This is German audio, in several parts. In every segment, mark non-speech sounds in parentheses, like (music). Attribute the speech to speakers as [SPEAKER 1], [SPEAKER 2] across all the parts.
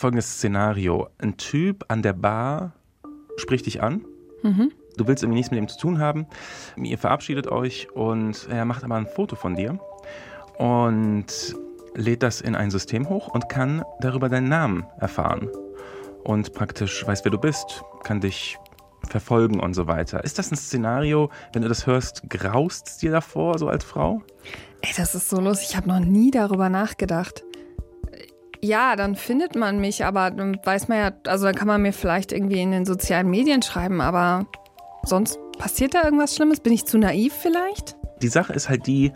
[SPEAKER 1] folgendes Szenario. Ein Typ an der Bar spricht dich an. Mhm. Du willst irgendwie nichts mit ihm zu tun haben. Ihr verabschiedet euch und er macht aber ein Foto von dir und lädt das in ein System hoch und kann darüber deinen Namen erfahren. Und praktisch weiß, wer du bist, kann dich verfolgen und so weiter. Ist das ein Szenario, wenn du das hörst, graust es dir davor, so als Frau?
[SPEAKER 2] Ey, das ist so lustig. Ich habe noch nie darüber nachgedacht. Ja, dann findet man mich, aber dann weiß man ja, also dann kann man mir vielleicht irgendwie in den sozialen Medien schreiben, aber sonst passiert da irgendwas Schlimmes? Bin ich zu naiv vielleicht?
[SPEAKER 1] Die Sache ist halt die,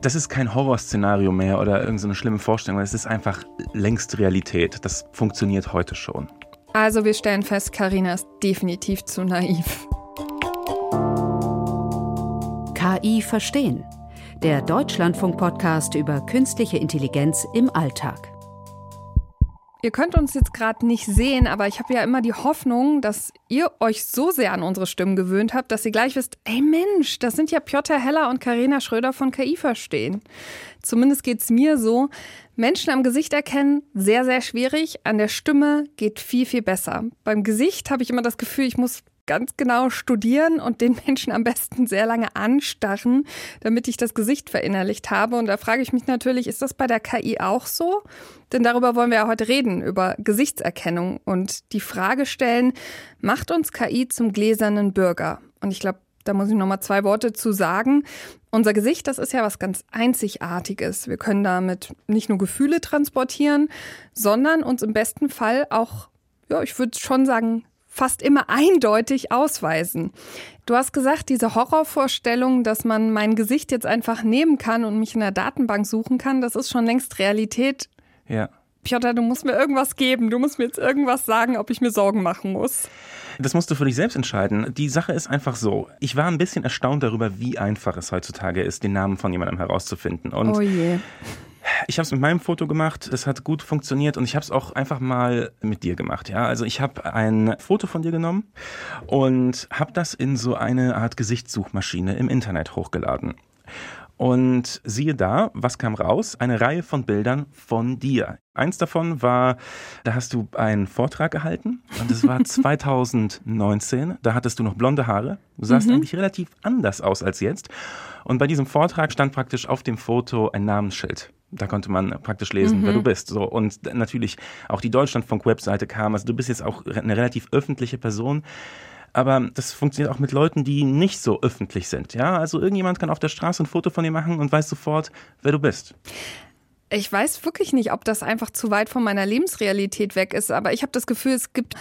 [SPEAKER 1] das ist kein Horrorszenario mehr oder irgendeine schlimme Vorstellung, es ist einfach längst Realität. Das funktioniert heute schon.
[SPEAKER 2] Also wir stellen fest, Karina ist definitiv zu naiv.
[SPEAKER 3] KI verstehen. Der Deutschlandfunk-Podcast über künstliche Intelligenz im Alltag.
[SPEAKER 2] Ihr könnt uns jetzt gerade nicht sehen, aber ich habe ja immer die Hoffnung, dass ihr euch so sehr an unsere Stimmen gewöhnt habt, dass ihr gleich wisst, ey Mensch, das sind ja Piotr Heller und Karina Schröder von KI verstehen. Zumindest geht's mir so. Menschen am Gesicht erkennen, sehr, sehr schwierig. An der Stimme geht viel, viel besser. Beim Gesicht habe ich immer das Gefühl, ich muss ganz genau studieren und den Menschen am besten sehr lange anstarren, damit ich das Gesicht verinnerlicht habe. Und da frage ich mich natürlich, ist das bei der KI auch so? Denn darüber wollen wir ja heute reden, über Gesichtserkennung und die Frage stellen, macht uns KI zum gläsernen Bürger? Und ich glaube, da muss ich noch mal zwei Worte zu sagen. Unser Gesicht, das ist ja was ganz Einzigartiges. Wir können damit nicht nur Gefühle transportieren, sondern uns im besten Fall auch, ja, ich würde schon sagen, fast immer eindeutig ausweisen. Du hast gesagt, diese Horrorvorstellung, dass man mein Gesicht jetzt einfach nehmen kann und mich in der Datenbank suchen kann, das ist schon längst Realität.
[SPEAKER 1] Ja.
[SPEAKER 2] Piotr, du musst mir irgendwas geben. Du musst mir jetzt irgendwas sagen, ob ich mir Sorgen machen muss.
[SPEAKER 1] Das musst du für dich selbst entscheiden. Die Sache ist einfach so. Ich war ein bisschen erstaunt darüber, wie einfach es heutzutage ist, den Namen von jemandem herauszufinden. Und
[SPEAKER 2] oh je.
[SPEAKER 1] Ich habe es mit meinem Foto gemacht, das hat gut funktioniert und ich habe es auch einfach mal mit dir gemacht. Ja, also ich habe ein Foto von dir genommen und habe das in so eine Art Gesichtssuchmaschine im Internet hochgeladen. Und siehe da, was kam raus? Eine Reihe von Bildern von dir. Eins davon war, da hast du einen Vortrag gehalten und es war (laughs) 2019. Da hattest du noch blonde Haare. Du sahst mhm. eigentlich relativ anders aus als jetzt. Und bei diesem Vortrag stand praktisch auf dem Foto ein Namensschild. Da konnte man praktisch lesen, mhm. wer du bist. So und natürlich auch die Deutschlandfunk-Webseite kam. Also du bist jetzt auch eine relativ öffentliche Person. Aber das funktioniert auch mit Leuten, die nicht so öffentlich sind. Ja, also irgendjemand kann auf der Straße ein Foto von dir machen und weiß sofort, wer du bist.
[SPEAKER 2] Ich weiß wirklich nicht, ob das einfach zu weit von meiner Lebensrealität weg ist, aber ich habe das Gefühl, es gibt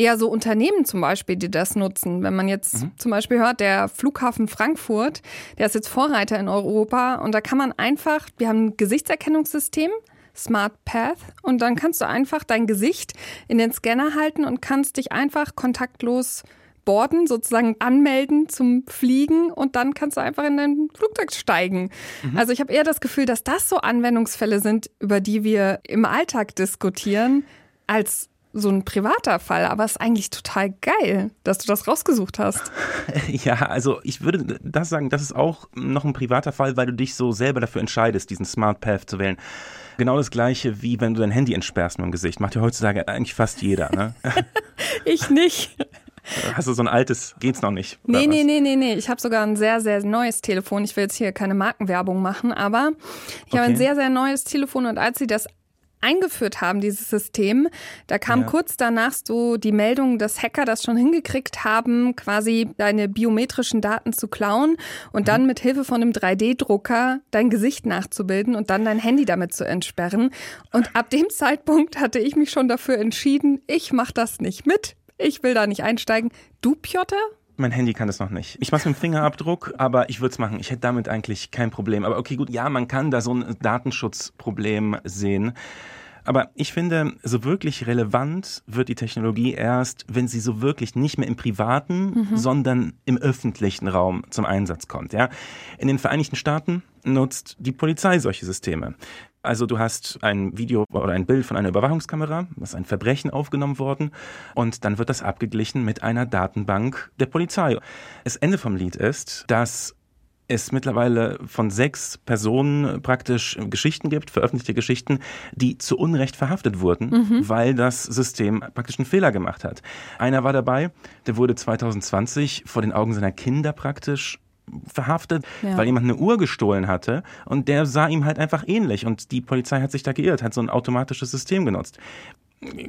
[SPEAKER 2] eher so Unternehmen zum Beispiel, die das nutzen. Wenn man jetzt mhm. zum Beispiel hört, der Flughafen Frankfurt, der ist jetzt Vorreiter in Europa und da kann man einfach, wir haben ein Gesichtserkennungssystem, Smart Path und dann kannst du einfach dein Gesicht in den Scanner halten und kannst dich einfach kontaktlos Borden sozusagen anmelden zum Fliegen und dann kannst du einfach in dein Flugzeug steigen. Mhm. Also ich habe eher das Gefühl, dass das so Anwendungsfälle sind, über die wir im Alltag diskutieren, als so ein privater Fall, aber es ist eigentlich total geil, dass du das rausgesucht hast. (laughs)
[SPEAKER 1] Ja, also ich würde das sagen, das ist auch noch ein privater Fall, weil du dich so selber dafür entscheidest, diesen Smart Path zu wählen. Genau das gleiche, wie wenn du dein Handy entsperrst mit dem Gesicht. Macht ja heutzutage eigentlich fast jeder, ne? (laughs)
[SPEAKER 2] ich nicht. (laughs)
[SPEAKER 1] Hast du so ein altes, geht's noch nicht?
[SPEAKER 2] Nee, nee, nee, nee, nee. Ich habe sogar ein sehr, sehr neues Telefon. Ich will jetzt hier keine Markenwerbung machen, aber ich okay. habe ein sehr, sehr neues Telefon und als sie das eingeführt haben, dieses System, da kam ja. kurz danach so die Meldung, dass Hacker das schon hingekriegt haben, quasi deine biometrischen Daten zu klauen und mhm. dann mit Hilfe von einem 3D-Drucker dein Gesicht nachzubilden und dann dein Handy damit zu entsperren. Und ab dem (laughs) Zeitpunkt hatte ich mich schon dafür entschieden, ich mache das nicht mit. Ich will da nicht einsteigen. Du, Piotr?
[SPEAKER 1] Mein Handy kann das noch nicht. Ich mache es mit dem Fingerabdruck, aber ich würde es machen. Ich hätte damit eigentlich kein Problem. Aber okay, gut, ja, man kann da so ein Datenschutzproblem sehen. Aber ich finde, so wirklich relevant wird die Technologie erst, wenn sie so wirklich nicht mehr im privaten, mhm. sondern im öffentlichen Raum zum Einsatz kommt. Ja? In den Vereinigten Staaten nutzt die Polizei solche Systeme. Also du hast ein Video oder ein Bild von einer Überwachungskamera, das ist ein Verbrechen aufgenommen worden und dann wird das abgeglichen mit einer Datenbank der Polizei. Das Ende vom Lied ist, dass es mittlerweile von sechs Personen praktisch Geschichten gibt, veröffentlichte Geschichten, die zu Unrecht verhaftet wurden, mhm. weil das System praktisch einen Fehler gemacht hat. Einer war dabei, der wurde 2020 vor den Augen seiner Kinder praktisch verhaftet, ja. weil jemand eine Uhr gestohlen hatte und der sah ihm halt einfach ähnlich und die Polizei hat sich da geirrt, hat so ein automatisches System genutzt.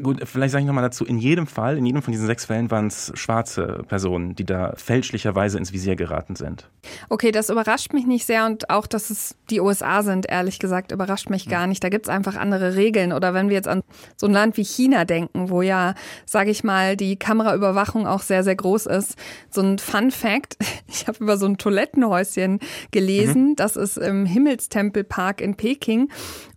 [SPEAKER 1] Gut, vielleicht sage ich nochmal dazu, in jedem Fall, in jedem von diesen sechs Fällen waren es schwarze Personen, die da fälschlicherweise ins Visier geraten sind.
[SPEAKER 2] Okay, das überrascht mich nicht sehr und auch, dass es die USA sind, ehrlich gesagt, überrascht mich gar nicht. Da gibt es einfach andere Regeln. Oder wenn wir jetzt an so ein Land wie China denken, wo ja, sage ich mal, die Kameraüberwachung auch sehr, sehr groß ist. So ein Fun Fact, (laughs) ich habe über so ein Toilettenhäuschen gelesen, mhm. das ist im Himmelstempelpark in Peking.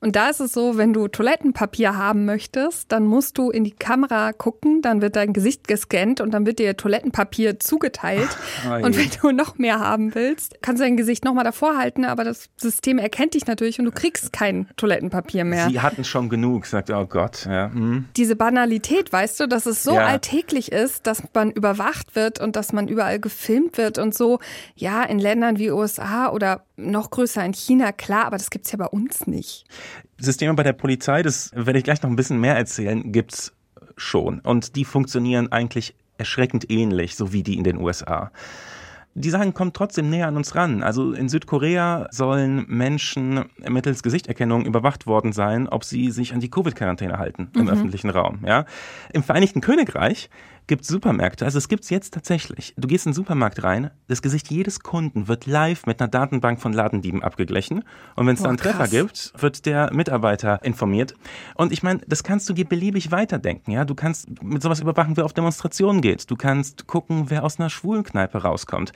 [SPEAKER 2] Und da ist es so, wenn du Toilettenpapier haben möchtest, dann musst du in die Kamera gucken, dann wird dein Gesicht gescannt und dann wird dir Toilettenpapier zugeteilt. Ach, und wenn du noch mehr haben willst, kannst du dein Gesicht nochmal davor halten, aber das System erkennt dich natürlich und du kriegst kein Toilettenpapier mehr.
[SPEAKER 1] Sie hatten schon genug, sagt, oh Gott. Ja. Hm.
[SPEAKER 2] Diese Banalität, weißt du, dass es so ja. alltäglich ist, dass man überwacht wird und dass man überall gefilmt wird und so, ja, in Ländern wie USA oder noch größer in China, klar, aber das gibt es ja bei uns nicht.
[SPEAKER 1] Systeme bei der Polizei, das werde ich gleich noch ein bisschen mehr erzählen, gibt es schon. Und die funktionieren eigentlich erschreckend ähnlich, so wie die in den USA. Die Sachen kommen trotzdem näher an uns ran. Also in Südkorea sollen Menschen mittels Gesichterkennung überwacht worden sein, ob sie sich an die Covid-Quarantäne halten im mhm. öffentlichen Raum. Ja? Im Vereinigten Königreich gibt Supermärkte, also es gibt es jetzt tatsächlich. Du gehst in den Supermarkt rein, das Gesicht jedes Kunden wird live mit einer Datenbank von Ladendieben abgeglichen und wenn es da einen Treffer gibt, wird der Mitarbeiter informiert. Und ich meine, das kannst du dir beliebig weiterdenken. Ja? Du kannst mit sowas überwachen, wer auf Demonstrationen geht. Du kannst gucken, wer aus einer Schwulenkneipe rauskommt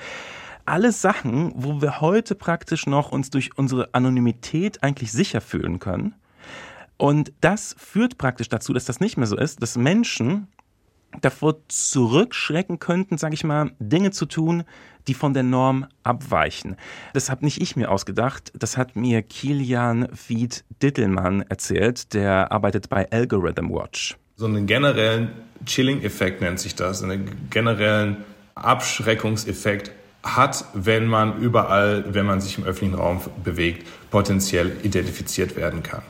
[SPEAKER 1] alles Sachen, wo wir heute praktisch noch uns durch unsere Anonymität eigentlich sicher fühlen können. Und das führt praktisch dazu, dass das nicht mehr so ist, dass Menschen davor zurückschrecken könnten, sage ich mal, Dinge zu tun, die von der Norm abweichen. Das habe nicht ich mir ausgedacht, das hat mir Kilian Fied Dittelmann erzählt, der arbeitet bei Algorithm Watch.
[SPEAKER 4] So einen generellen Chilling-Effekt nennt sich das, einen generellen Abschreckungseffekt hat, wenn man überall, wenn man sich im öffentlichen Raum bewegt, potenziell identifiziert werden kann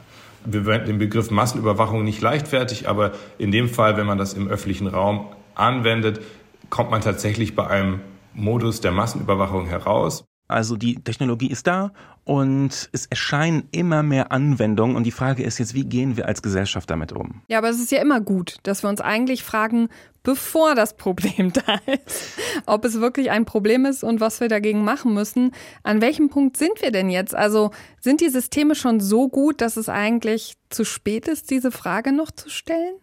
[SPEAKER 4] wir verwenden den Begriff Massenüberwachung nicht leichtfertig, aber in dem Fall, wenn man das im öffentlichen Raum anwendet, kommt man tatsächlich bei einem Modus der Massenüberwachung heraus.
[SPEAKER 1] Also die Technologie ist da und es erscheinen immer mehr Anwendungen und die Frage ist jetzt, wie gehen wir als Gesellschaft damit um?
[SPEAKER 2] Ja, aber es ist ja immer gut, dass wir uns eigentlich fragen, bevor das Problem (laughs) da ist, ob es wirklich ein Problem ist und was wir dagegen machen müssen. An welchem Punkt sind wir denn jetzt? Also sind die Systeme schon so gut, dass es eigentlich zu spät ist, diese Frage noch zu stellen?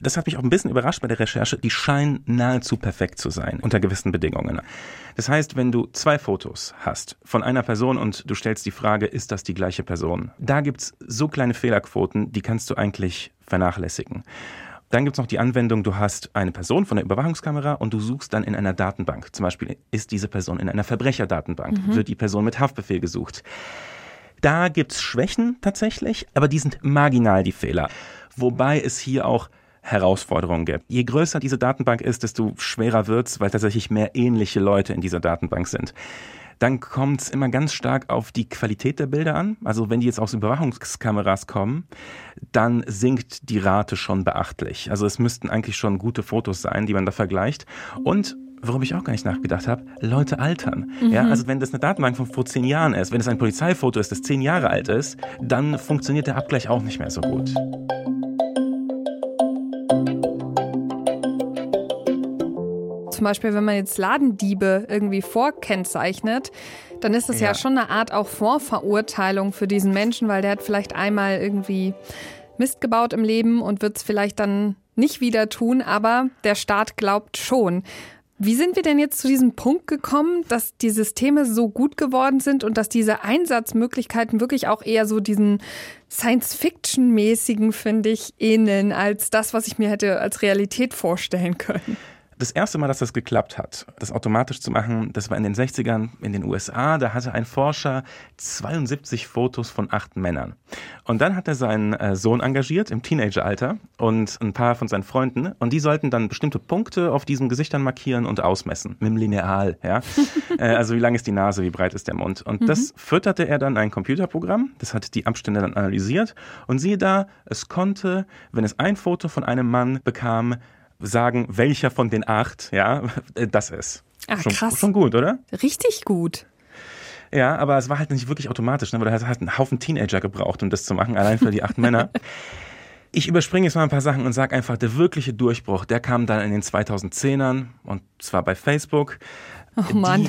[SPEAKER 1] Das hat mich auch ein bisschen überrascht bei der Recherche. Die scheinen nahezu perfekt zu sein unter gewissen Bedingungen. Das heißt, wenn du zwei Fotos hast von einer Person und du stellst die Frage, ist das die gleiche Person? Da gibt's so kleine Fehlerquoten, die kannst du eigentlich vernachlässigen. Dann gibt es noch die Anwendung, du hast eine Person von der Überwachungskamera und du suchst dann in einer Datenbank. Zum Beispiel ist diese Person in einer Verbrecherdatenbank, mhm. wird die Person mit Haftbefehl gesucht. Da gibt es Schwächen tatsächlich, aber die sind marginal, die Fehler. Wobei es hier auch Herausforderungen gibt. Je größer diese Datenbank ist, desto schwerer wird's, weil tatsächlich mehr ähnliche Leute in dieser Datenbank sind. Dann kommt es immer ganz stark auf die Qualität der Bilder an. Also wenn die jetzt aus Überwachungskameras kommen, dann sinkt die Rate schon beachtlich. Also es müssten eigentlich schon gute Fotos sein, die man da vergleicht. Und worüber ich auch gar nicht nachgedacht habe, Leute altern. Mhm. Ja, also wenn das eine Datenbank von vor zehn Jahren ist, wenn es ein Polizeifoto ist, das zehn Jahre alt ist, dann funktioniert der Abgleich auch nicht mehr so gut.
[SPEAKER 2] Zum Beispiel, wenn man jetzt Ladendiebe irgendwie vorkennzeichnet, dann ist das ja. ja schon eine Art auch Vorverurteilung für diesen Menschen, weil der hat vielleicht einmal irgendwie Mist gebaut im Leben und wird es vielleicht dann nicht wieder tun, aber der Staat glaubt schon. Wie sind wir denn jetzt zu diesem Punkt gekommen, dass die Systeme so gut geworden sind und dass diese Einsatzmöglichkeiten wirklich auch eher so diesen Science-Fiction-mäßigen, finde ich, ähneln, als das, was ich mir hätte als Realität vorstellen können?
[SPEAKER 1] Das erste Mal, dass das geklappt hat, das automatisch zu machen, das war in den 60ern in den USA. Da hatte ein Forscher 72 Fotos von acht Männern. Und dann hat er seinen äh, Sohn engagiert im Teenageralter und ein paar von seinen Freunden. Und die sollten dann bestimmte Punkte auf diesen Gesichtern markieren und ausmessen. Mit dem Lineal, ja. (laughs) Äh, also wie lang ist die Nase, wie breit ist der Mund. Und mhm. das fütterte er dann ein Computerprogramm. Das hat die Abstände dann analysiert. Und siehe da, es konnte, wenn es ein Foto von einem Mann bekam, sagen, welcher von den acht, ja, das ist.
[SPEAKER 2] Ach, schon, krass.
[SPEAKER 1] Schon gut, oder?
[SPEAKER 2] Richtig gut.
[SPEAKER 1] Ja, aber es war halt nicht wirklich automatisch, ne? weil er hat einen Haufen Teenager gebraucht, um das zu machen, allein für die acht Männer. (laughs) Ich überspringe jetzt mal ein paar Sachen und sage einfach, der wirkliche Durchbruch, der kam dann in den 2010ern und zwar bei Facebook.
[SPEAKER 2] Oh Mann.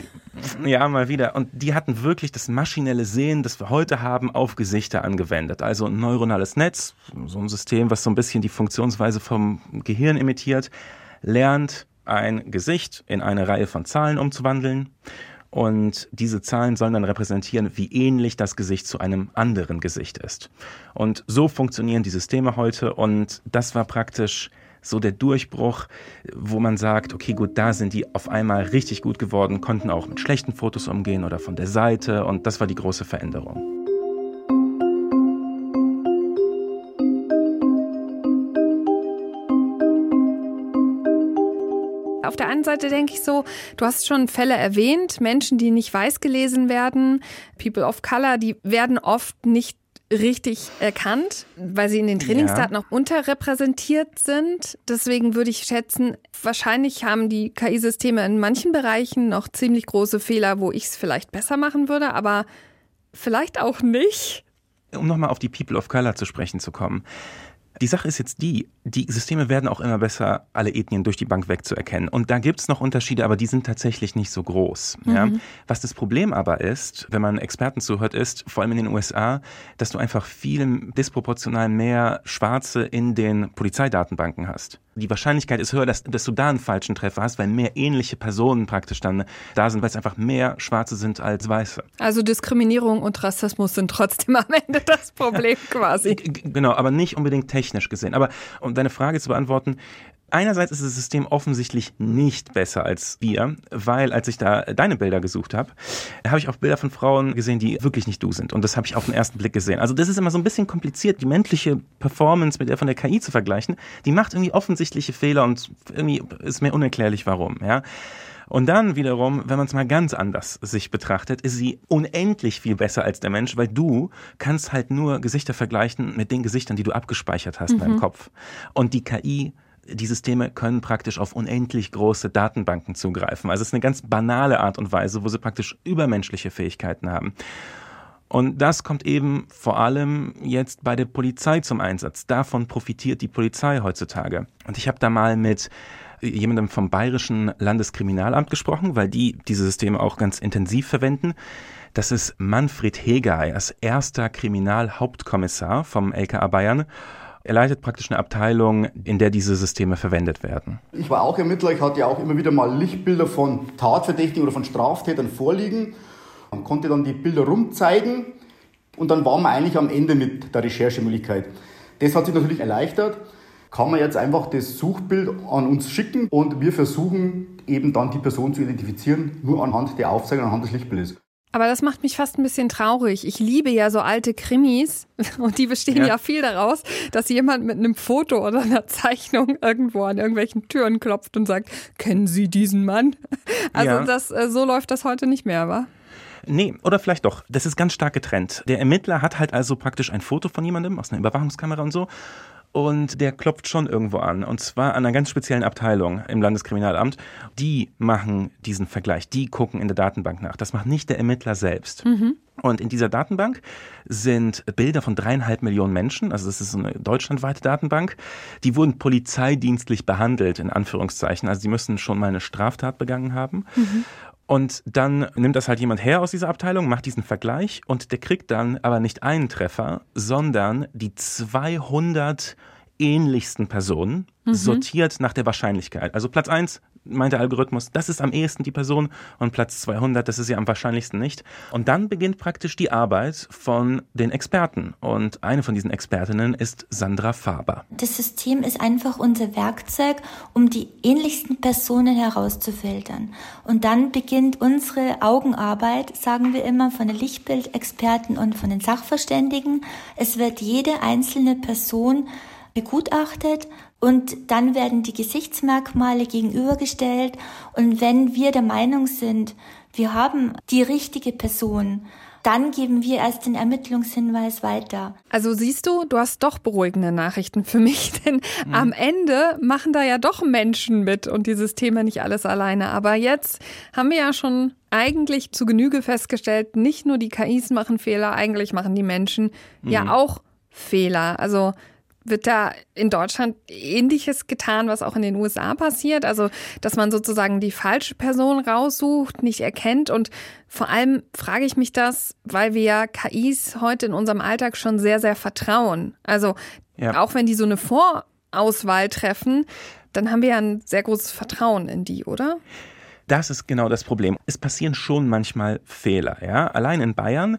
[SPEAKER 1] Die, ja, mal wieder. Und die hatten wirklich das maschinelle Sehen, das wir heute haben, auf Gesichter angewendet. Also ein neuronales Netz, so ein System, was so ein bisschen die Funktionsweise vom Gehirn imitiert, lernt ein Gesicht in eine Reihe von Zahlen umzuwandeln. Und diese Zahlen sollen dann repräsentieren, wie ähnlich das Gesicht zu einem anderen Gesicht ist. Und so funktionieren die Systeme heute. Und das war praktisch so der Durchbruch, wo man sagt, okay, gut, da sind die auf einmal richtig gut geworden, konnten auch mit schlechten Fotos umgehen oder von der Seite. Und das war die große Veränderung.
[SPEAKER 2] Auf der einen Seite denke ich so, du hast schon Fälle erwähnt, Menschen, die nicht weiß gelesen werden, People of Color, die werden oft nicht richtig erkannt, weil sie in den Trainingsdaten ja. auch unterrepräsentiert sind. Deswegen würde ich schätzen, wahrscheinlich haben die KI-Systeme in manchen Bereichen noch ziemlich große Fehler, wo ich es vielleicht besser machen würde, aber vielleicht auch nicht.
[SPEAKER 1] Um nochmal auf die People of Color zu sprechen zu kommen. Die Sache ist jetzt die, die Systeme werden auch immer besser, alle Ethnien durch die Bank wegzuerkennen. Und da gibt es noch Unterschiede, aber die sind tatsächlich nicht so groß. Mhm. Ja? Was das Problem aber ist, wenn man Experten zuhört, ist, vor allem in den USA, dass du einfach viel disproportional mehr Schwarze in den Polizeidatenbanken hast die Wahrscheinlichkeit ist höher, dass, dass du da einen falschen Treffer hast, weil mehr ähnliche Personen praktisch dann da sind, weil es einfach mehr Schwarze sind als Weiße.
[SPEAKER 2] Also Diskriminierung und Rassismus sind trotzdem am Ende das Problem (laughs) quasi.
[SPEAKER 1] Genau, aber nicht unbedingt technisch gesehen. Aber um deine Frage zu beantworten, Einerseits ist das System offensichtlich nicht besser als wir, weil als ich da deine Bilder gesucht habe, habe ich auch Bilder von Frauen gesehen, die wirklich nicht du sind. Und das habe ich auf den ersten Blick gesehen. Also das ist immer so ein bisschen kompliziert, die menschliche Performance mit der von der KI zu vergleichen. Die macht irgendwie offensichtliche Fehler und irgendwie ist mir unerklärlich, warum. Ja. Und dann wiederum, wenn man es mal ganz anders sich betrachtet, ist sie unendlich viel besser als der Mensch, weil du kannst halt nur Gesichter vergleichen mit den Gesichtern, die du abgespeichert hast mhm. in deinem mhm. Kopf. Und die KI die Systeme können praktisch auf unendlich große Datenbanken zugreifen. Also es ist eine ganz banale Art und Weise, wo sie praktisch übermenschliche Fähigkeiten haben. Und das kommt eben vor allem jetzt bei der Polizei zum Einsatz. Davon profitiert die Polizei heutzutage. Und ich habe da mal mit jemandem vom Bayerischen Landeskriminalamt gesprochen, weil die diese Systeme auch ganz intensiv verwenden. Das ist Manfred Heger, als erster Kriminalhauptkommissar vom LKA Bayern. Er leitet praktisch eine Abteilung, in der diese Systeme verwendet werden.
[SPEAKER 5] Ich war auch Ermittler, ich hatte ja auch immer wieder mal Lichtbilder von Tatverdächtigen oder von Straftätern vorliegen. Man konnte dann die Bilder rumzeigen und dann waren wir eigentlich am Ende mit der Recherchemöglichkeit. Das hat sich natürlich erleichtert. Kann man jetzt einfach das Suchbild an uns schicken und wir versuchen eben dann die Person zu identifizieren, nur anhand der Aufzeichnung, anhand des Lichtbildes.
[SPEAKER 2] Aber das macht mich fast ein bisschen traurig. Ich liebe ja so alte Krimis (laughs) und die bestehen ja. ja. viel daraus, dass jemand mit einem Foto oder einer Zeichnung irgendwo an irgendwelchen Türen klopft und sagt, kennen Sie diesen Mann? (laughs) Also ja. das, äh, so läuft das heute nicht mehr, wa?
[SPEAKER 1] Nee, oder vielleicht doch. Das ist ganz stark getrennt. Der Ermittler hat halt also praktisch ein Foto von jemandem aus einer Überwachungskamera und so und der klopft schon irgendwo an. Und zwar an einer ganz speziellen Abteilung im Landeskriminalamt. Die machen diesen Vergleich, die gucken in der Datenbank nach. Das macht nicht der Ermittler selbst. Mhm. Und in dieser Datenbank sind Bilder von dreieinhalb Millionen Menschen, also das ist eine deutschlandweite Datenbank, die wurden polizeidienstlich behandelt, in Anführungszeichen. Also sie müssen schon mal eine Straftat begangen haben. Mhm. Und dann nimmt das halt jemand her aus dieser Abteilung, macht diesen Vergleich und der kriegt dann aber nicht einen Treffer, sondern die 200 ähnlichsten Personen, mhm. sortiert nach der Wahrscheinlichkeit. Also Platz 1, meint der Algorithmus, das ist am ehesten die Person und Platz 200, das ist ja am wahrscheinlichsten nicht. Und dann beginnt praktisch die Arbeit von den Experten. Und eine von diesen Expertinnen ist Sandra Faber.
[SPEAKER 6] Das System ist einfach unser Werkzeug, um die ähnlichsten Personen herauszufiltern. Und dann beginnt unsere Augenarbeit, sagen wir immer, von den Lichtbildexperten und von den Sachverständigen. Es wird jede einzelne Person begutachtet und dann werden die Gesichtsmerkmale gegenübergestellt und wenn wir der Meinung sind, wir haben die richtige Person, dann geben wir erst den Ermittlungshinweis weiter.
[SPEAKER 2] Also siehst du, du hast doch beruhigende Nachrichten für mich, (laughs) denn mhm. am Ende machen da ja doch Menschen mit und dieses Thema nicht alles alleine. Aber jetzt haben wir ja schon eigentlich zu Genüge festgestellt, nicht nur die KIs machen Fehler, eigentlich machen die Menschen mhm. ja auch Fehler. Also wird da in Deutschland ähnliches getan, was auch in den USA passiert? Also, dass man sozusagen die falsche Person raussucht, nicht erkennt. Und vor allem frage ich mich das, weil wir ja KIs heute in unserem Alltag schon sehr, sehr vertrauen. Also, ja. auch wenn die so eine Vorauswahl treffen, dann haben wir ja ein sehr großes Vertrauen in die, oder?
[SPEAKER 1] Das ist genau das Problem. Es passieren schon manchmal Fehler. Ja? Allein in Bayern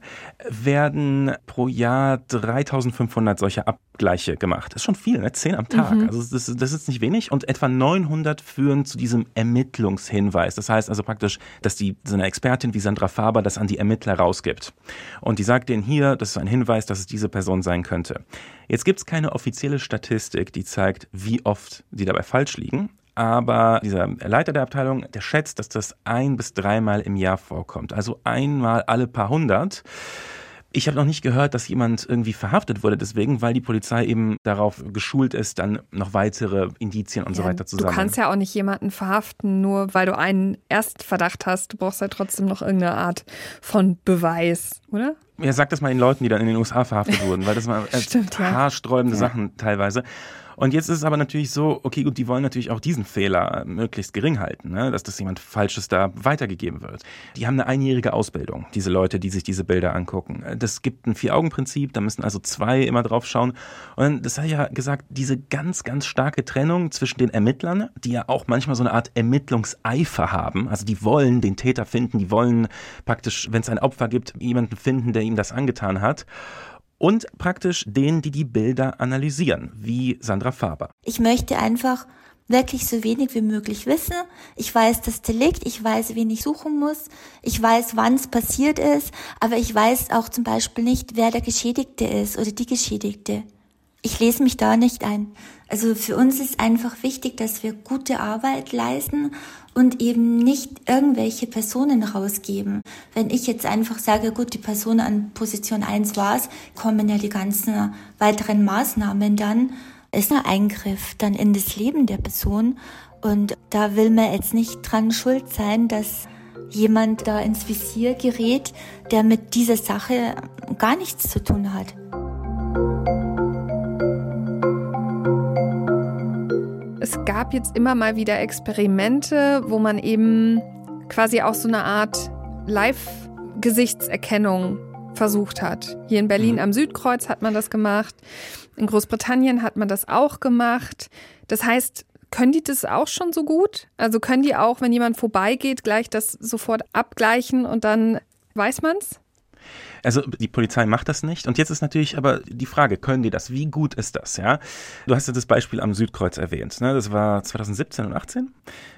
[SPEAKER 1] werden pro Jahr 3500 solche Abgleiche gemacht. Das ist schon viel, ne? 10 am Tag. Mhm. Also das, das ist nicht wenig. Und etwa 900 führen zu diesem Ermittlungshinweis. Das heißt also praktisch, dass die, so eine Expertin wie Sandra Faber das an die Ermittler rausgibt. Und die sagt denen hier, das ist ein Hinweis, dass es diese Person sein könnte. Jetzt gibt es keine offizielle Statistik, die zeigt, wie oft die dabei falsch liegen aber dieser Leiter der Abteilung, der schätzt, dass das ein bis dreimal im Jahr vorkommt. Also einmal alle paar hundert. Ich habe noch nicht gehört, dass jemand irgendwie verhaftet wurde deswegen, weil die Polizei eben darauf geschult ist, dann noch weitere Indizien und ja, so weiter zu sammeln.
[SPEAKER 2] Du kannst ja auch nicht jemanden verhaften, nur weil du einen Erstverdacht hast. Du brauchst ja trotzdem noch irgendeine Art von Beweis, oder?
[SPEAKER 1] Ja, sag das mal den Leuten, die dann in den USA verhaftet wurden, weil das waren äh, (laughs) Stimmt, haarsträubende ja. Sachen teilweise. Und jetzt ist es aber natürlich so, okay, gut, die wollen natürlich auch diesen Fehler möglichst gering halten, ne? dass das jemand Falsches da weitergegeben wird. Die haben eine einjährige Ausbildung, diese Leute, die sich diese Bilder angucken. Das gibt ein Vier-Augen-Prinzip, da müssen also zwei immer drauf schauen. Und das hat ja gesagt, diese ganz, ganz starke Trennung zwischen den Ermittlern, die ja auch manchmal so eine Art Ermittlungseifer haben, also die wollen den Täter finden, die wollen praktisch, wenn es ein Opfer gibt, jemanden finden, der ihm das angetan hat und praktisch denen, die die Bilder analysieren, wie Sandra Faber.
[SPEAKER 6] Ich möchte einfach wirklich so wenig wie möglich wissen. Ich weiß das Delikt, ich weiß, wen ich suchen muss, ich weiß, wann es passiert ist, aber ich weiß auch zum Beispiel nicht, wer der Geschädigte ist oder die Geschädigte. Ich lese mich da nicht ein. Also für uns ist einfach wichtig, dass wir gute Arbeit leisten und eben nicht irgendwelche Personen rausgeben. Wenn ich jetzt einfach sage, gut, die Person an Position 1 war's, kommen ja die ganzen weiteren Maßnahmen dann, ist ein Eingriff dann in das Leben der Person. Und da will man jetzt nicht dran schuld sein, dass jemand da ins Visier gerät, der mit dieser Sache gar nichts zu tun hat.
[SPEAKER 2] Es gab jetzt immer mal wieder Experimente, wo man eben quasi auch so eine Art Live-Gesichtserkennung versucht hat. Hier in Berlin mhm. am Südkreuz hat man das gemacht. In Großbritannien hat man das auch gemacht. Das heißt, können die das auch schon so gut? Also können die auch, wenn jemand vorbeigeht, gleich das sofort abgleichen und dann weiß man's?
[SPEAKER 1] Also die Polizei macht das nicht. Und jetzt ist natürlich aber die Frage, können die das? Wie gut ist das? Ja, du hast ja das Beispiel am Südkreuz erwähnt. Ne? Das war 2017 und 18.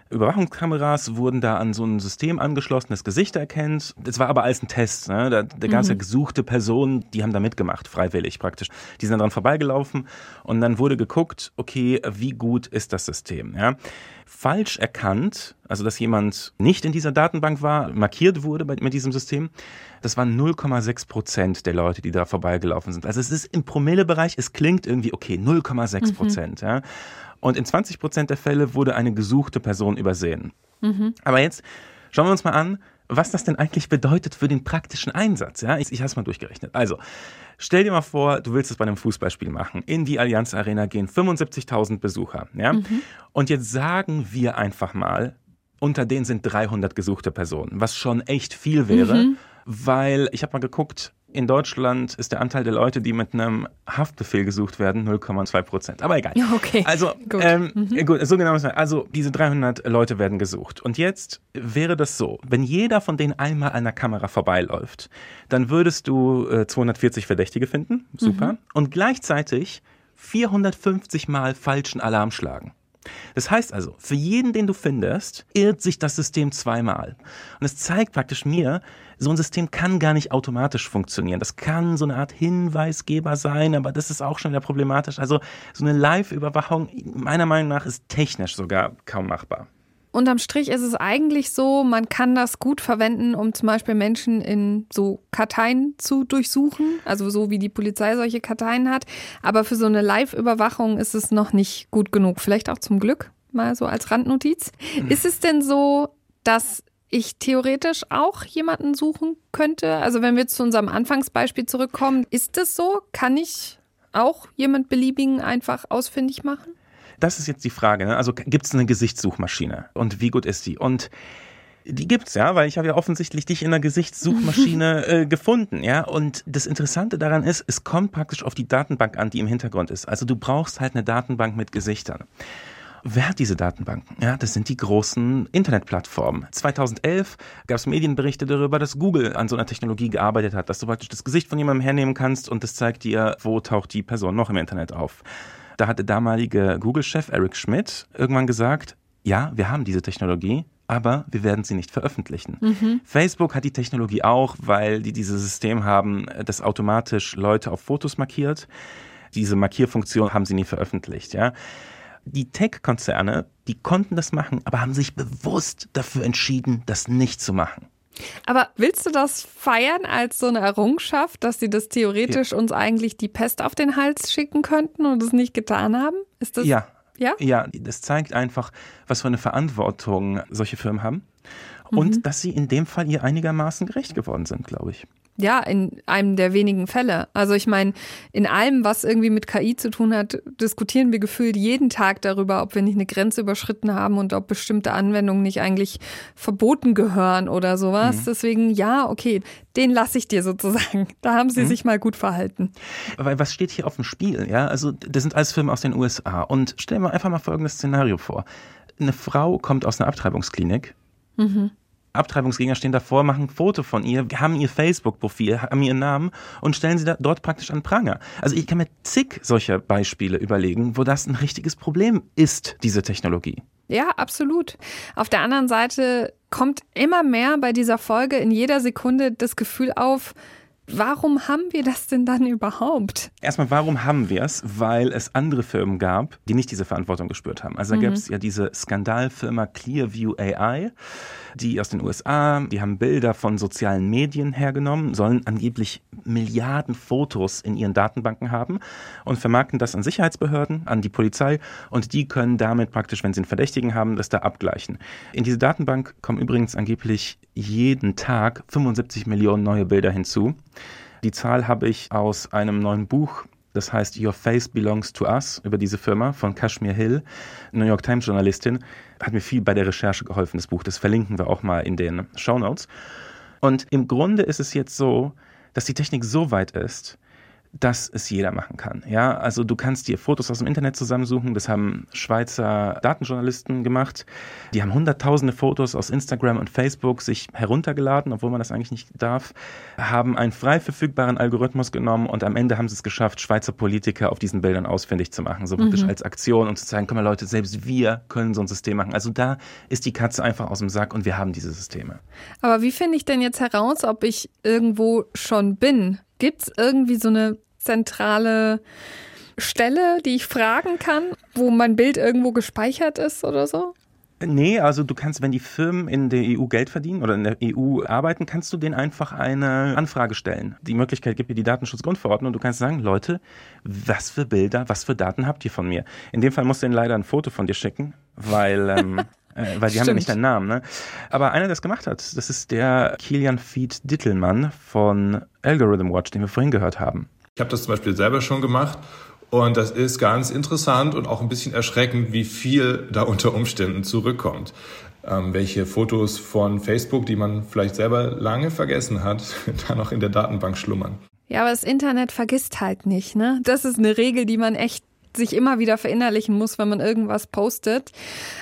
[SPEAKER 1] Überwachungskameras wurden da an so ein System angeschlossen, das Gesichter erkennt. Das war aber alles ein Test. Ne? Da, da gab es mhm. ja gesuchte Personen, die haben da mitgemacht, freiwillig praktisch. Die sind daran vorbeigelaufen und dann wurde geguckt, okay, wie gut ist das System? Ja? Falsch erkannt, also dass jemand nicht in dieser Datenbank war, markiert wurde bei, mit diesem System, das waren 0,6 Prozent der Leute, die da vorbeigelaufen sind. Also es ist im Promillebereich, es klingt irgendwie okay, 0,6 Prozent. Mhm. Ja? Und in 20 Prozent der Fälle wurde eine gesuchte Person übersehen. Mhm. Aber jetzt schauen wir uns mal an, was das denn eigentlich bedeutet für den praktischen Einsatz. Ja, ich, ich habe es mal durchgerechnet. Also, stell dir mal vor, du willst es bei einem Fußballspiel machen. In die Allianz Arena gehen 75.000 Besucher. Ja? Mhm. Und jetzt sagen wir einfach mal, unter denen sind 300 gesuchte Personen, was schon echt viel wäre, mhm. weil ich habe mal geguckt, in Deutschland ist der Anteil der Leute, die mit einem Haftbefehl gesucht werden, 0,2 Prozent. Aber egal.
[SPEAKER 2] Okay.
[SPEAKER 1] Also, (laughs)
[SPEAKER 2] gut.
[SPEAKER 1] Ähm, mhm. gut, so genau ist es. Also, diese 300 Leute werden gesucht. Und jetzt wäre das so, wenn jeder von denen einmal an der Kamera vorbeiläuft, dann würdest du äh, 240 Verdächtige finden. Super. Mhm. Und gleichzeitig 450 Mal falschen Alarm schlagen. Das heißt also, für jeden, den du findest, irrt sich das System zweimal. Und es zeigt praktisch mir, so ein System kann gar nicht automatisch funktionieren. Das kann so eine Art Hinweisgeber sein, aber das ist auch schon wieder problematisch. Also so eine Live-Überwachung, meiner Meinung nach, ist technisch sogar kaum machbar.
[SPEAKER 2] Unterm Strich ist es eigentlich so, man kann das gut verwenden, um zum Beispiel Menschen in so Karteien zu durchsuchen, also so wie die Polizei solche Karteien hat. Aber für so eine Live-Überwachung ist es noch nicht gut genug. Vielleicht auch zum Glück, mal so als Randnotiz. Mhm. Ist es denn so, dass ich theoretisch auch jemanden suchen könnte? Also wenn wir zu unserem Anfangsbeispiel zurückkommen, ist es so? Kann ich auch jemand beliebigen einfach ausfindig machen?
[SPEAKER 1] Das ist jetzt die Frage. Ne? Also gibt es eine Gesichtssuchmaschine und wie gut ist sie? Und die gibt's ja, weil ich habe ja offensichtlich dich in der Gesichtssuchmaschine (laughs) äh, gefunden, ja. Und das Interessante daran ist, es kommt praktisch auf die Datenbank an, die im Hintergrund ist. Also du brauchst halt eine Datenbank mit Gesichtern. Wer hat diese Datenbanken? Ja, das sind die großen Internetplattformen. 2011 gab es Medienberichte darüber, dass Google an so einer Technologie gearbeitet hat, dass du praktisch das Gesicht von jemandem hernehmen kannst und das zeigt dir, wo taucht die Person noch im Internet auf. Da hat der damalige Google-Chef Eric Schmidt irgendwann gesagt, ja, wir haben diese Technologie, aber wir werden sie nicht veröffentlichen. Mhm. Facebook hat die Technologie auch, weil die dieses System haben, das automatisch Leute auf Fotos markiert. Diese Markierfunktion haben sie nie veröffentlicht, ja. Die Tech-Konzerne, die konnten das machen, aber haben sich bewusst dafür entschieden, das nicht zu machen.
[SPEAKER 2] Aber willst du das feiern als so eine Errungenschaft, dass sie das theoretisch ja. uns eigentlich die Pest auf den Hals schicken könnten und es nicht getan haben?
[SPEAKER 1] Ist das ja. Ja? Ja, das zeigt einfach, was für eine Verantwortung solche Firmen haben. Und mhm. dass sie in dem Fall ihr einigermaßen gerecht geworden sind, glaube ich.
[SPEAKER 2] Ja, in einem der wenigen Fälle. Also ich meine, in allem, was irgendwie mit KI zu tun hat, diskutieren wir gefühlt jeden Tag darüber, ob wir nicht eine Grenze überschritten haben und ob bestimmte Anwendungen nicht eigentlich verboten gehören oder sowas. Mhm. Deswegen, ja, okay, den lasse ich dir sozusagen. (laughs) Da haben sie mhm. sich mal gut verhalten.
[SPEAKER 1] Weil was steht hier auf dem Spiel? Ja, also das sind alles Filme aus den USA. Und stell mir einfach mal folgendes Szenario vor. Eine Frau kommt aus einer Abtreibungsklinik. Mhm Abtreibungsgegner stehen davor, machen ein Foto von ihr, haben ihr Facebook-Profil, haben ihren Namen und stellen sie da, dort praktisch an Pranger. Also ich kann mir zig solcher Beispiele überlegen, wo das ein richtiges Problem ist, diese Technologie.
[SPEAKER 2] Ja, absolut. Auf der anderen Seite kommt immer mehr bei dieser Folge in jeder Sekunde das Gefühl auf, Warum haben wir das denn dann überhaupt?
[SPEAKER 1] Erstmal, warum haben wir es? Weil es andere Firmen gab, die nicht diese Verantwortung gespürt haben. Also da mhm. gab es ja diese Skandalfirma Clearview AI, die aus den USA, die haben Bilder von sozialen Medien hergenommen, sollen angeblich Milliarden Fotos in ihren Datenbanken haben und vermarkten das an Sicherheitsbehörden, an die Polizei und die können damit praktisch, wenn sie einen Verdächtigen haben, das da abgleichen. In diese Datenbank kommen übrigens angeblich jeden Tag 75 Millionen neue Bilder hinzu. Die Zahl habe ich aus einem neuen Buch, das heißt Your Face Belongs to Us, über diese Firma von Kashmir Hill, New York Times Journalistin, hat mir viel bei der Recherche geholfen, das Buch. Das verlinken wir auch mal in den Show Notes. Und im Grunde ist es jetzt so, dass die Technik so weit ist, dass es jeder machen kann. Ja, also du kannst dir Fotos aus dem Internet zusammensuchen. Das haben Schweizer Datenjournalisten gemacht. Die haben hunderttausende Fotos aus Instagram und Facebook sich heruntergeladen, obwohl man das eigentlich nicht darf, haben einen frei verfügbaren Algorithmus genommen und am Ende haben sie es geschafft, Schweizer Politiker auf diesen Bildern ausfindig zu machen. So praktisch mhm. als Aktion und zu zeigen, komm mal Leute, selbst wir können so ein System machen. Also da ist die Katze einfach aus dem Sack und wir haben diese Systeme.
[SPEAKER 2] Aber wie finde ich denn jetzt heraus, ob ich irgendwo schon bin? Gibt es irgendwie so eine zentrale Stelle, die ich fragen kann, wo mein Bild irgendwo gespeichert ist oder so?
[SPEAKER 1] Nee, also du kannst, wenn die Firmen in der EU Geld verdienen oder in der EU arbeiten, kannst du denen einfach eine Anfrage stellen. Die Möglichkeit gibt dir die Datenschutzgrundverordnung und du kannst sagen, Leute, was für Bilder, was für Daten habt ihr von mir? In dem Fall musst du ihnen leider ein Foto von dir schicken, weil ähm, (laughs) äh, weil die haben ja nicht deinen Namen. Ne? Aber einer, der das gemacht hat, das ist der Kilian Feed Dittelmann von Algorithm Watch, den wir vorhin gehört haben.
[SPEAKER 4] Ich habe das zum Beispiel selber schon gemacht und das ist ganz interessant und auch ein bisschen erschreckend, wie viel da unter Umständen zurückkommt. ähm, welche Fotos von Facebook, die man vielleicht selber lange vergessen hat, (laughs) da noch in der Datenbank schlummern.
[SPEAKER 2] Ja, aber das Internet vergisst halt nicht, ne? Das ist eine Regel, die man echt sich immer wieder verinnerlichen muss, wenn man irgendwas postet.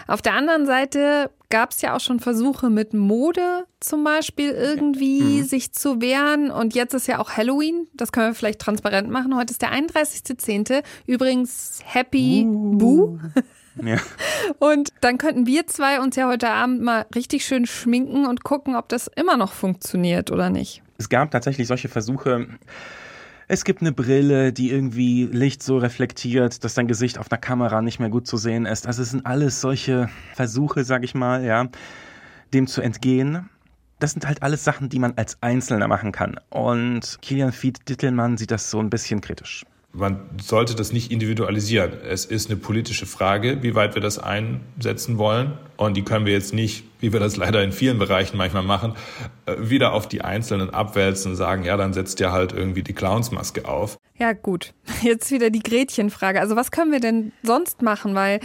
[SPEAKER 2] Auf der anderen Seite gab es ja auch schon Versuche mit Mode zum Beispiel irgendwie mhm. sich zu wehren. Und jetzt ist ja auch Halloween. Das können wir vielleicht transparent machen. Heute ist der 31.10. Übrigens Happy uh. Boo. (laughs) Ja. Und dann könnten wir zwei uns ja heute Abend mal richtig schön schminken und gucken, ob das immer noch funktioniert oder nicht.
[SPEAKER 1] Es gab tatsächlich solche Versuche. Es gibt eine Brille, die irgendwie Licht so reflektiert, dass dein Gesicht auf einer Kamera nicht mehr gut zu sehen ist. Also es sind alles solche Versuche, sag ich mal, ja, dem zu entgehen. Das sind halt alles Sachen, die man als Einzelner machen kann. Und Kilian Fied Dittelmann sieht das so ein bisschen kritisch
[SPEAKER 4] man sollte das nicht individualisieren. Es ist eine politische Frage, wie weit wir das einsetzen wollen. Und die können wir jetzt nicht, wie wir das leider in vielen Bereichen manchmal machen, äh, wieder auf die Einzelnen abwälzen und sagen, ja, dann setzt ihr halt irgendwie die Clownsmaske auf.
[SPEAKER 2] Ja, gut. (laughs) Jetzt wieder die Gretchenfrage. Also was können wir denn sonst machen? Weil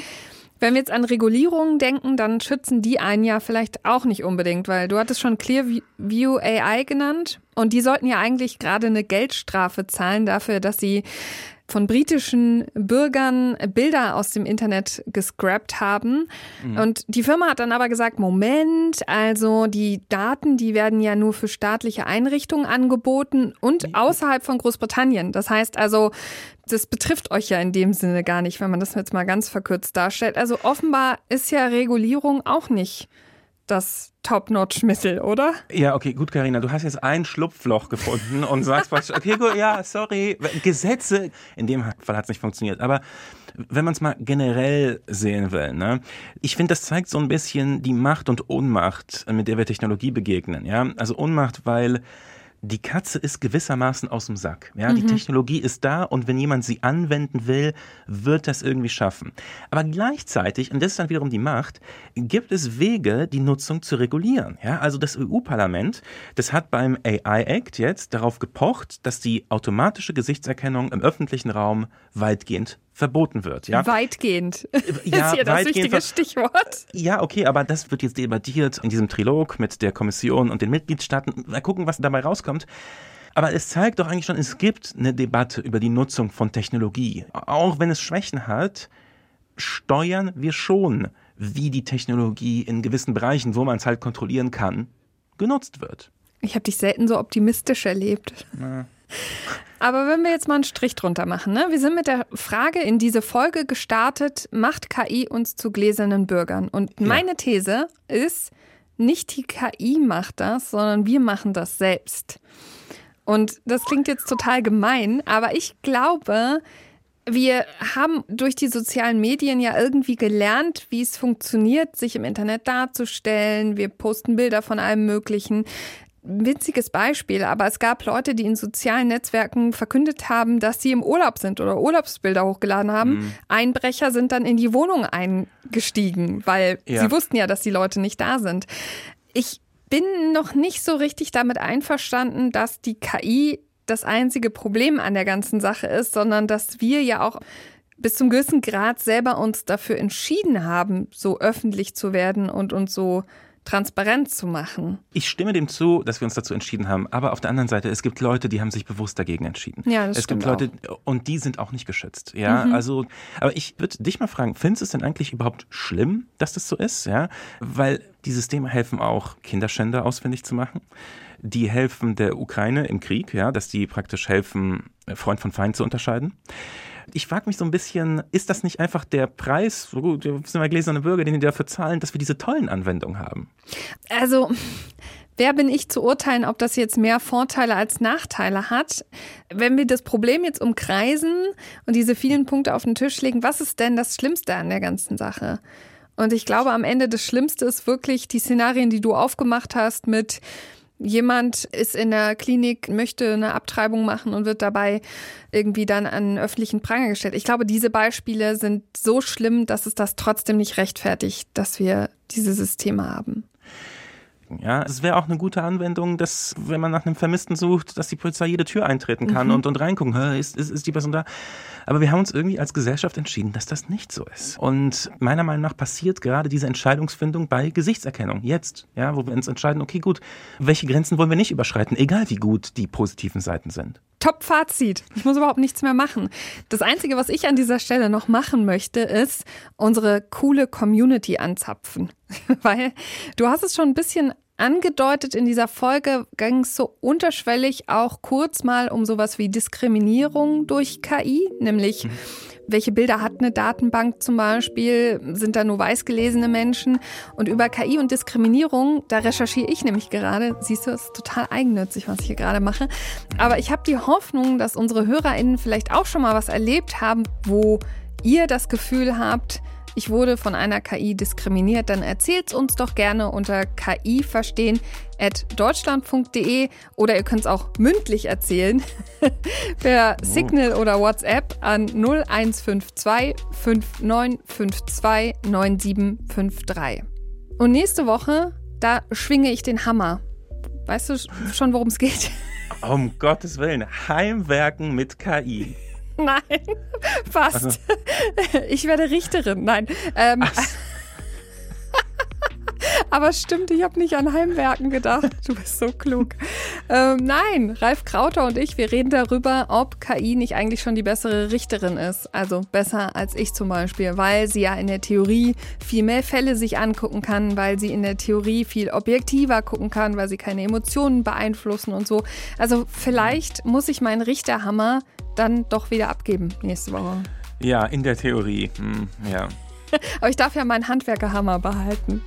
[SPEAKER 2] wenn wir jetzt an Regulierungen denken, dann schützen die einen ja vielleicht auch nicht unbedingt, weil du hattest schon Clearview AI genannt und die sollten ja eigentlich gerade eine Geldstrafe zahlen dafür, dass sie von britischen Bürgern Bilder aus dem Internet gescrapt haben. Mhm. Und die Firma hat dann aber gesagt, Moment, also die Daten, die werden ja nur für staatliche Einrichtungen angeboten und außerhalb von Großbritannien. Das heißt also, das betrifft euch ja in dem Sinne gar nicht, wenn man das jetzt mal ganz verkürzt darstellt. Also offenbar ist ja Regulierung auch nicht das Top-Notch-Mittel, oder?
[SPEAKER 1] Ja, okay, gut, Karina, du hast jetzt ein Schlupfloch gefunden und sagst, okay, gut, ja, sorry, Gesetze, in dem Fall hat es nicht funktioniert, aber wenn man es mal generell sehen will, ne, ich finde, das zeigt so ein bisschen die Macht und Ohnmacht, mit der wir Technologie begegnen, ja, also Ohnmacht, weil die Katze ist gewissermaßen aus dem Sack. Ja, mhm. die Technologie ist da und wenn jemand sie anwenden will, wird das irgendwie schaffen. Aber gleichzeitig, und das ist dann wiederum die Macht, gibt es Wege, die Nutzung zu regulieren. Ja, also das EU-Parlament, das hat beim AI Act jetzt darauf gepocht, dass die automatische Gesichtserkennung im öffentlichen Raum weitgehend verboten wird. Ja?
[SPEAKER 2] Weitgehend. Ja, (laughs) ist hier das wichtige Stichwort.
[SPEAKER 1] Ja, okay, aber das wird jetzt debattiert in diesem Trilog mit der Kommission und den Mitgliedstaaten. Mal gucken, was dabei rauskommt. Aber es zeigt doch eigentlich schon, es gibt eine Debatte über die Nutzung von Technologie. Auch wenn es Schwächen hat, steuern wir schon, wie die Technologie in gewissen Bereichen, wo man es halt kontrollieren kann, genutzt wird.
[SPEAKER 2] Ich habe dich selten so optimistisch erlebt. Na. Aber wenn wir jetzt mal einen Strich drunter machen, ne? wir sind mit der Frage in diese Folge gestartet, macht KI uns zu gläsernen Bürgern? Und meine These ist, nicht die KI macht das, sondern wir machen das selbst. Und das klingt jetzt total gemein, aber ich glaube, wir haben durch die sozialen Medien ja irgendwie gelernt, wie es funktioniert, sich im Internet darzustellen. Wir posten Bilder von allem Möglichen witziges Beispiel, aber es gab Leute, die in sozialen Netzwerken verkündet haben, dass sie im Urlaub sind oder Urlaubsbilder hochgeladen haben. Mhm. Einbrecher sind dann in die Wohnung eingestiegen, weil ja. sie wussten ja, dass die Leute nicht da sind. Ich bin noch nicht so richtig damit einverstanden, dass die KI das einzige Problem an der ganzen Sache ist, sondern dass wir ja auch bis zum gewissen Grad selber uns dafür entschieden haben, so öffentlich zu werden und uns so transparent zu machen.
[SPEAKER 1] Ich stimme dem zu, dass wir uns dazu entschieden haben. Aber auf der anderen Seite, es gibt Leute, die haben sich bewusst dagegen entschieden.
[SPEAKER 2] Ja, das
[SPEAKER 1] es gibt Leute, auch. und die sind auch nicht geschützt. Ja, mhm. also, aber ich würde dich mal fragen, findest du es denn eigentlich überhaupt schlimm, dass das so ist? Ja, weil die Systeme helfen auch, Kinderschänder ausfindig zu machen. Die helfen der Ukraine im Krieg, ja, dass die praktisch helfen, Freund von Feind zu unterscheiden ich frage mich so ein bisschen, ist das nicht einfach der Preis, so gut, wir sind wir gläserne Bürger, den die dafür zahlen, dass wir diese tollen Anwendungen haben?
[SPEAKER 2] Also, Wer bin ich zu urteilen, ob das jetzt mehr Vorteile als Nachteile hat? Wenn wir das Problem jetzt umkreisen und diese vielen Punkte auf den Tisch legen, was ist denn das Schlimmste an der ganzen Sache? Und ich glaube, am Ende das Schlimmste ist wirklich die Szenarien, die du aufgemacht hast mit Jemand ist in der Klinik, möchte eine Abtreibung machen und wird dabei irgendwie dann an öffentlichen Pranger gestellt. Ich glaube, diese Beispiele sind so schlimm, dass es das trotzdem nicht rechtfertigt, dass wir diese Systeme haben.
[SPEAKER 1] Schicken. Ja, es wäre auch eine gute Anwendung, dass wenn man nach einem Vermissten sucht, dass die Polizei jede Tür eintreten kann mhm. und, und reingucken, ist, ist, ist die Person da? Aber wir haben uns irgendwie als Gesellschaft entschieden, dass das nicht so ist. Und meiner Meinung nach passiert gerade diese Entscheidungsfindung bei Gesichtserkennung. Jetzt, ja, wo wir uns entscheiden, okay, gut, welche Grenzen wollen wir nicht überschreiten, egal wie gut die positiven Seiten sind.
[SPEAKER 2] Top-Fazit. Ich muss überhaupt nichts mehr machen. Das Einzige, was ich an dieser Stelle noch machen möchte, ist unsere coole Community anzapfen. (laughs) Weil du hast es schon ein bisschen angedeutet in dieser Folge, ging es so unterschwellig auch kurz mal um sowas wie Diskriminierung durch KI, nämlich mhm. welche Bilder hat eine Datenbank zum Beispiel, sind da nur weiß gelesene Menschen? Und über KI und Diskriminierung, da recherchiere ich nämlich gerade, siehst du, es ist total eigennützig, was ich hier gerade mache, aber ich habe die Hoffnung, dass unsere HörerInnen vielleicht auch schon mal was erlebt haben, wo ihr das Gefühl habt, ich wurde von einer KI diskriminiert, dann erzählt es uns doch gerne unter kiverstehen.deutschland.de oder ihr könnt es auch mündlich erzählen (laughs) per Signal oder WhatsApp an 0152 5952 9753. Und nächste Woche, da schwinge ich den Hammer. Weißt du schon, worum es geht?
[SPEAKER 1] Um Gottes Willen, Heimwerken mit KI. (laughs)
[SPEAKER 2] Nein, fast. Also. (laughs) Ich werde Richterin. Nein. Ähm, (laughs) aber stimmt, ich habe nicht an Heimwerken gedacht. Du bist so klug. Ähm, nein, Ralf Krauter und ich, wir reden darüber, ob KI nicht eigentlich schon die bessere Richterin ist. Also besser als ich zum Beispiel, weil sie ja in der Theorie viel mehr Fälle sich angucken kann, weil sie in der Theorie viel objektiver gucken kann, weil sie keine Emotionen beeinflussen und so. Also vielleicht muss ich meinen Richterhammer dann doch wieder abgeben nächste Woche.
[SPEAKER 1] Ja, in der Theorie. Hm, ja. (laughs)
[SPEAKER 2] Aber ich darf ja meinen Handwerkerhammer behalten.